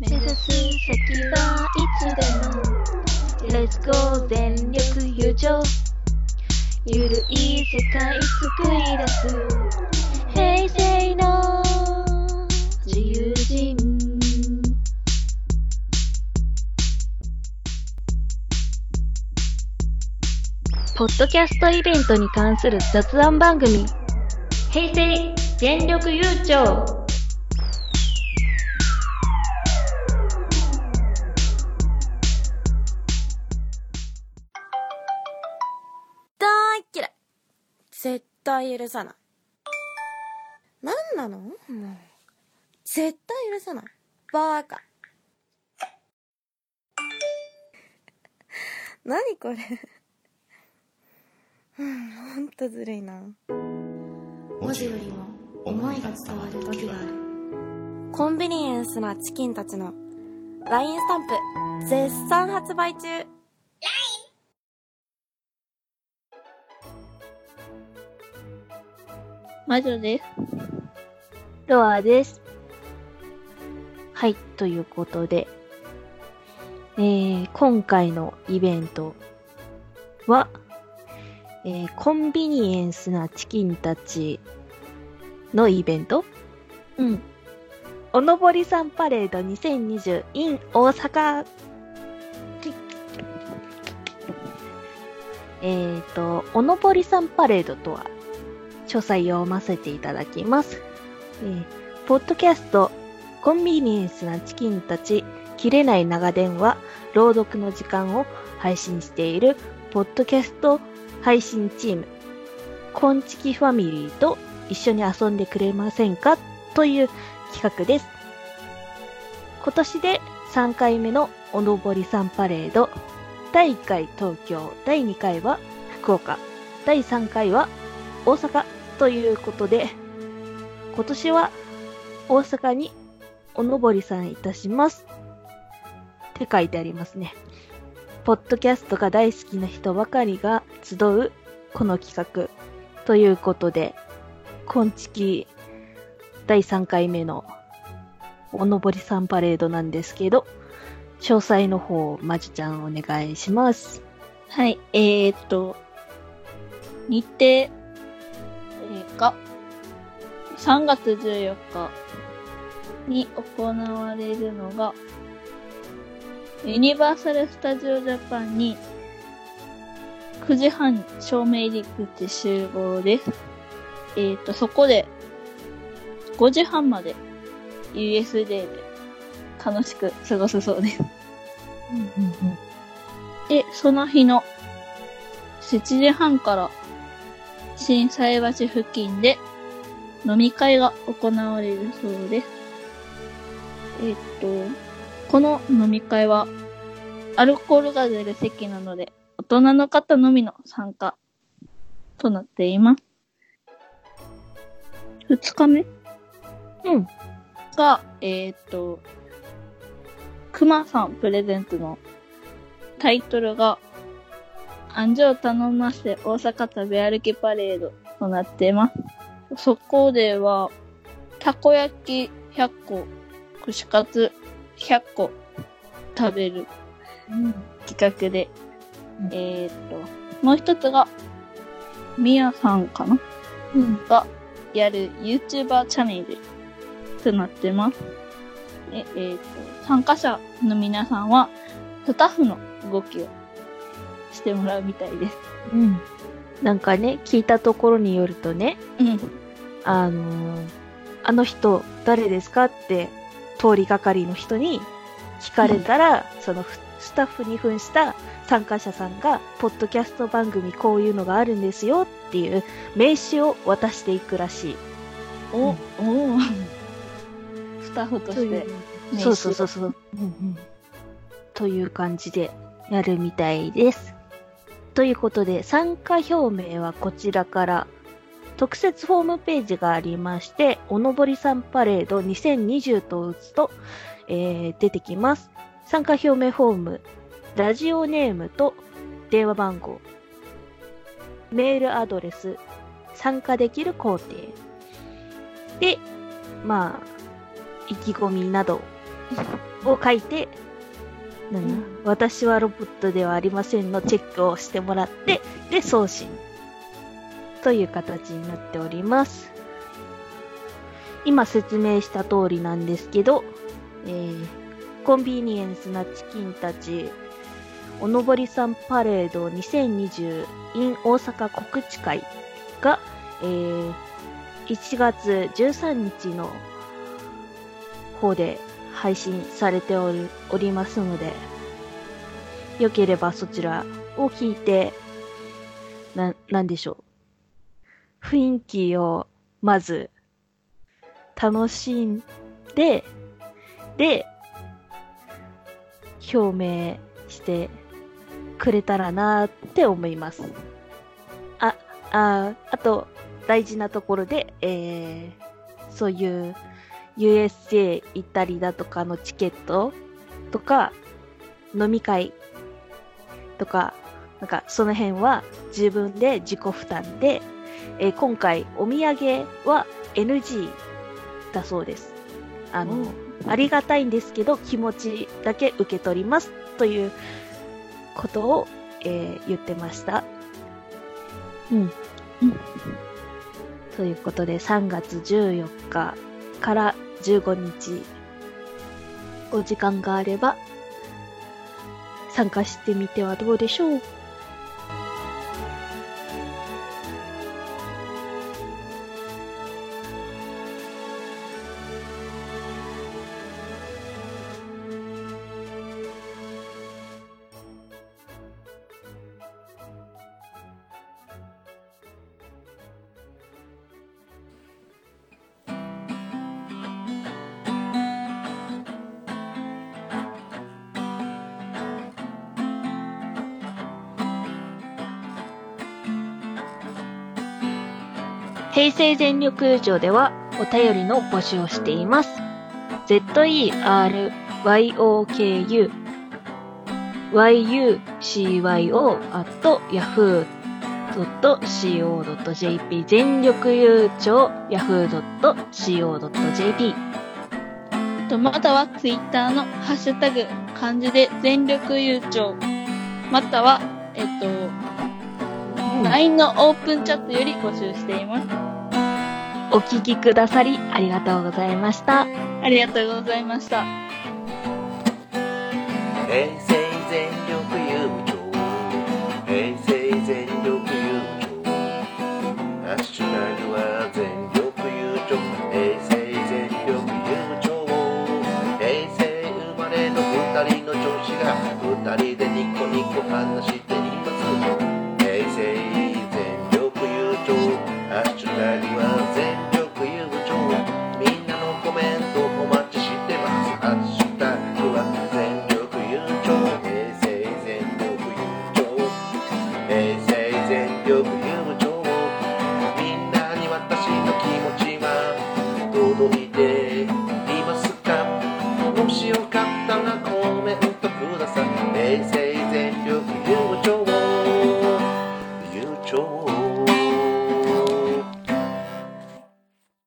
目指す先はいつでも。Let's go 全力友情。ゆるい世界作り出す。平成の自由人。ポッドキャストイベントに関する雑談番組。平成全力優勝対許さない。何なの？もう。絶対許さない。バカ。何これ？うんほんとずるいな。文字よりも思いが伝わる時がある。コンビニエンスなチキンたちの LINE スタンプ絶賛発売中魔女です。ロアです。はい、ということで、えー、今回のイベントは、えー、コンビニエンスなチキンたちのイベント？うん。おのぼりさんパレード2020 in 大阪。えっ、ー、と、おのぼりさんパレードとは、詳細を読ませていただきます。えーポッドキャスト、コンビニエンスなチキンたち、切れない長電話、朗読の時間を配信している、ポッドキャスト配信チーム、コンチキファミリーと一緒に遊んでくれませんか？という企画です。今年で3回目のおのぼりさんパレード、第1回東京、第2回は福岡、第3回は大阪。ということで、今年は大阪におのぼりさんいたします。って書いてありますね。ポッドキャストが大好きな人ばかりが集うこの企画ということで、今月第3回目のおのぼりさんパレードなんですけど、詳細の方、まじちゃんお願いします。はい、えー、っと、日程、えーが、3月14日に行われるのが、ユニバーサル・スタジオ・ジャパンに9時半照明入り口集合です。えー、っと、そこで5時半まで USJ で楽しく過ごすそうです。で、その日の7時半から震災橋付近で飲み会が行われるそうです。えっと、この飲み会はアルコールが出る席なので大人の方のみの参加となっています。2日目うん。が、えっと、熊さんプレゼンツのタイトルが、安城頼ませ大阪食べ歩きパレードとなっています。そこでは、たこ焼き100個、串カツ100個食べる企画で、うんえーっと、もう一つが、みやさんかな？うん。がやる YouTuber チャンネルとなってます。え、えーっと、参加者の皆さんは、スタッフの動きをしてもらうみたいです。うん。なんかね、聞いたところによるとね、うん。あのーあの人誰ですかって通りがかりの人に聞かれたら、そのふスタッフに扮した参加者さんが、ポッドキャスト番組こういうのがあるんですよっていう名刺を渡していくらしい。お、おー スタッフとして。そうそうそうそう。うんうん。という感じでやるみたいです。ということで、参加表明はこちらから特設ホームページがありまして、おのぼりさんパレード2020と打つと、えー出てきます。参加表明フォーム、ラジオネームと電話番号、メールアドレス、参加できる工程。で、まあ、意気込みなどを書いて、な私はロボットではありませんのチェックをしてもらって、で、送信。という形になっております。今説明した通りなんですけど、えーコンビニエンスなチキンたち、おのぼりさんパレード2020 in 大阪告知会が、えー1月13日の方で配信されておるおりますので、よければそちらを聞いて、な、なんでしょう。雰囲気をまず楽しんで、で、表明してくれたらなって思います。あ、あ、あと、大事なところで、えー、そういう USJ 行ったりだとかのチケットとか、飲み会とか、なんかその辺は自分で自己負担で、えー今回お土産は NG だそうです。あの、ありがたいんですけど気持ちだけ受け取りますということを、えー言ってました。うん。うんということで3月14日から15日。お時間があれば参加してみてはどうでしょう。平成全力優勝ではお便りの募集をしています。ZERYOKU YUCYO at yahoo.co.jp 全力優勝 yahoo.co.jp とまたはツイッターのハッシュタグ漢字で全力優勝またはえっと LINE のオープンチャットより募集していますお聞きくださりありがとうございました。ありがとうございました。平成全力優勝。平成全力優勝。ハッシュタグは全力優勝。平成全力優勝。平成生まれの二人の女子が二人でニコニコ話しています平成全力優勝。ハッシュタグは気持ちは届いて